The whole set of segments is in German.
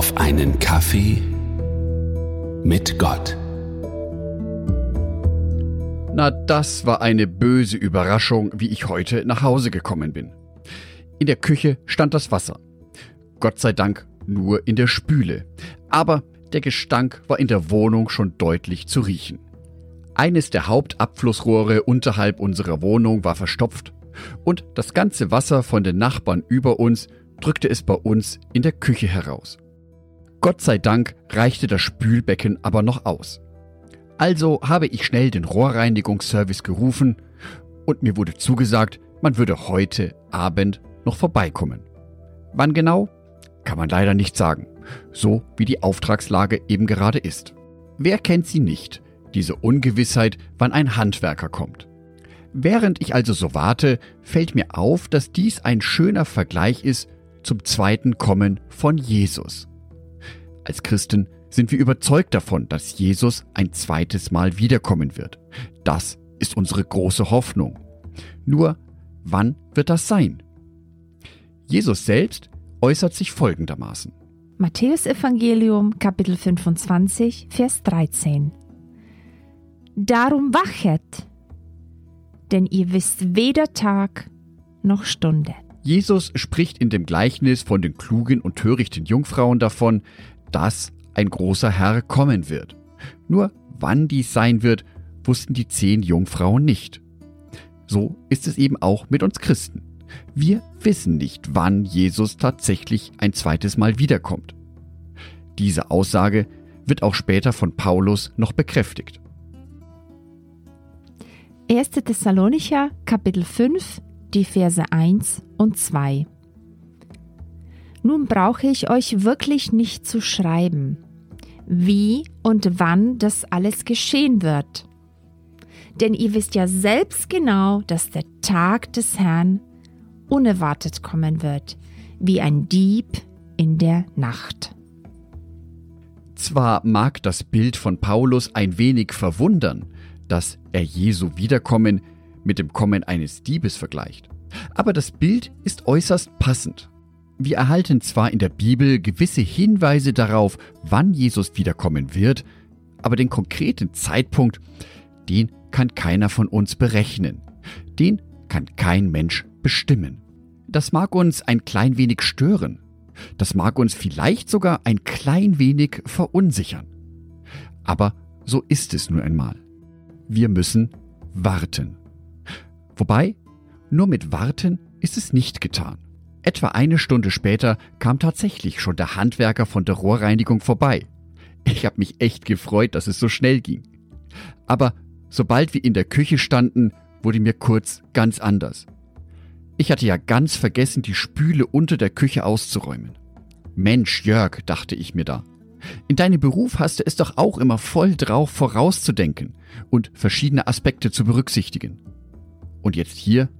auf einen Kaffee mit Gott. Na, das war eine böse Überraschung, wie ich heute nach Hause gekommen bin. In der Küche stand das Wasser. Gott sei Dank nur in der Spüle. Aber der Gestank war in der Wohnung schon deutlich zu riechen. Eines der Hauptabflussrohre unterhalb unserer Wohnung war verstopft und das ganze Wasser von den Nachbarn über uns drückte es bei uns in der Küche heraus. Gott sei Dank reichte das Spülbecken aber noch aus. Also habe ich schnell den Rohrreinigungsservice gerufen und mir wurde zugesagt, man würde heute Abend noch vorbeikommen. Wann genau? Kann man leider nicht sagen. So wie die Auftragslage eben gerade ist. Wer kennt sie nicht? Diese Ungewissheit, wann ein Handwerker kommt. Während ich also so warte, fällt mir auf, dass dies ein schöner Vergleich ist zum zweiten Kommen von Jesus. Als Christen sind wir überzeugt davon, dass Jesus ein zweites Mal wiederkommen wird. Das ist unsere große Hoffnung. Nur, wann wird das sein? Jesus selbst äußert sich folgendermaßen. Matthäus Evangelium Kapitel 25 Vers 13 Darum wachet, denn ihr wisst weder Tag noch Stunde. Jesus spricht in dem Gleichnis von den klugen und törichten Jungfrauen davon, dass ein großer Herr kommen wird. Nur wann dies sein wird, wussten die zehn Jungfrauen nicht. So ist es eben auch mit uns Christen. Wir wissen nicht, wann Jesus tatsächlich ein zweites Mal wiederkommt. Diese Aussage wird auch später von Paulus noch bekräftigt. 1. Thessalonicher Kapitel 5, die Verse 1 und 2. Nun brauche ich euch wirklich nicht zu schreiben, wie und wann das alles geschehen wird. Denn ihr wisst ja selbst genau, dass der Tag des Herrn unerwartet kommen wird, wie ein Dieb in der Nacht. Zwar mag das Bild von Paulus ein wenig verwundern, dass er Jesu Wiederkommen mit dem Kommen eines Diebes vergleicht, aber das Bild ist äußerst passend. Wir erhalten zwar in der Bibel gewisse Hinweise darauf, wann Jesus wiederkommen wird, aber den konkreten Zeitpunkt, den kann keiner von uns berechnen. Den kann kein Mensch bestimmen. Das mag uns ein klein wenig stören. Das mag uns vielleicht sogar ein klein wenig verunsichern. Aber so ist es nun einmal. Wir müssen warten. Wobei, nur mit Warten ist es nicht getan. Etwa eine Stunde später kam tatsächlich schon der Handwerker von der Rohrreinigung vorbei. Ich habe mich echt gefreut, dass es so schnell ging. Aber sobald wir in der Küche standen, wurde mir kurz ganz anders. Ich hatte ja ganz vergessen, die Spüle unter der Küche auszuräumen. Mensch, Jörg, dachte ich mir da. In deinem Beruf hast du es doch auch immer voll drauf, vorauszudenken und verschiedene Aspekte zu berücksichtigen. Und jetzt hier,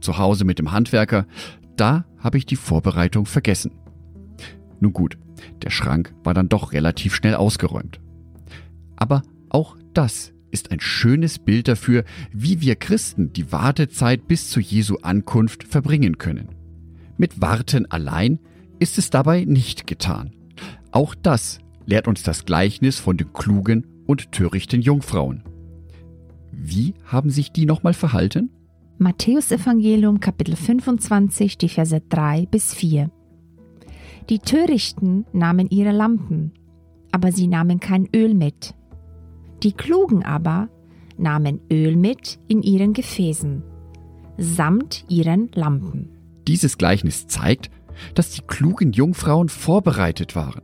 zu Hause mit dem Handwerker, da habe ich die Vorbereitung vergessen. Nun gut, der Schrank war dann doch relativ schnell ausgeräumt. Aber auch das ist ein schönes Bild dafür, wie wir Christen die Wartezeit bis zu Jesu Ankunft verbringen können. Mit Warten allein ist es dabei nicht getan. Auch das lehrt uns das Gleichnis von den klugen und törichten Jungfrauen. Wie haben sich die nochmal verhalten? Matthäus Evangelium Kapitel 25, die Verse 3 bis 4. Die Törichten nahmen ihre Lampen, aber sie nahmen kein Öl mit. Die Klugen aber nahmen Öl mit in ihren Gefäßen, samt ihren Lampen. Dieses Gleichnis zeigt, dass die klugen Jungfrauen vorbereitet waren.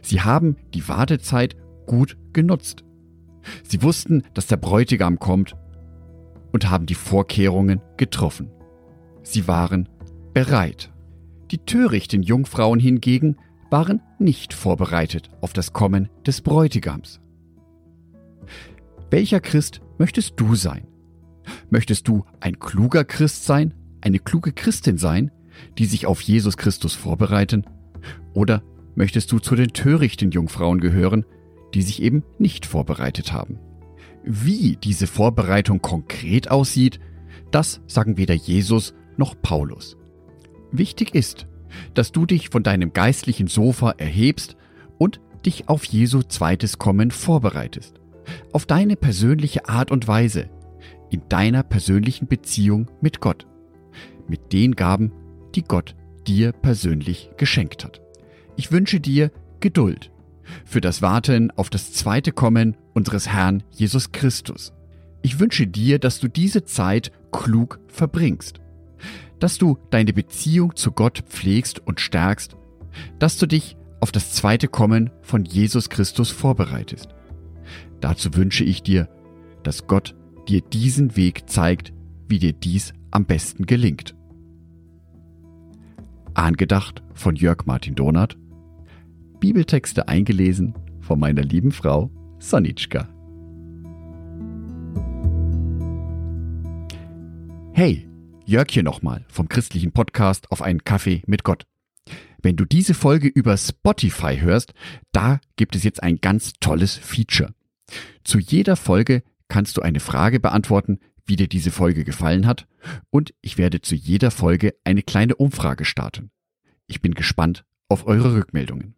Sie haben die Wartezeit gut genutzt. Sie wussten, dass der Bräutigam kommt und haben die Vorkehrungen getroffen. Sie waren bereit. Die törichten Jungfrauen hingegen waren nicht vorbereitet auf das Kommen des Bräutigams. Welcher Christ möchtest du sein? Möchtest du ein kluger Christ sein, eine kluge Christin sein, die sich auf Jesus Christus vorbereiten? Oder möchtest du zu den törichten Jungfrauen gehören, die sich eben nicht vorbereitet haben? Wie diese Vorbereitung konkret aussieht, das sagen weder Jesus noch Paulus. Wichtig ist, dass du dich von deinem geistlichen Sofa erhebst und dich auf Jesu zweites Kommen vorbereitest. Auf deine persönliche Art und Weise, in deiner persönlichen Beziehung mit Gott. Mit den Gaben, die Gott dir persönlich geschenkt hat. Ich wünsche dir Geduld für das Warten auf das zweite Kommen unseres Herrn Jesus Christus. Ich wünsche dir, dass du diese Zeit klug verbringst, dass du deine Beziehung zu Gott pflegst und stärkst, dass du dich auf das zweite Kommen von Jesus Christus vorbereitest. Dazu wünsche ich dir, dass Gott dir diesen Weg zeigt, wie dir dies am besten gelingt. Angedacht von Jörg Martin Donath, Bibeltexte eingelesen von meiner lieben Frau Sonitschka. Hey, Jörg hier nochmal vom christlichen Podcast auf einen Kaffee mit Gott. Wenn du diese Folge über Spotify hörst, da gibt es jetzt ein ganz tolles Feature. Zu jeder Folge kannst du eine Frage beantworten, wie dir diese Folge gefallen hat, und ich werde zu jeder Folge eine kleine Umfrage starten. Ich bin gespannt auf eure Rückmeldungen.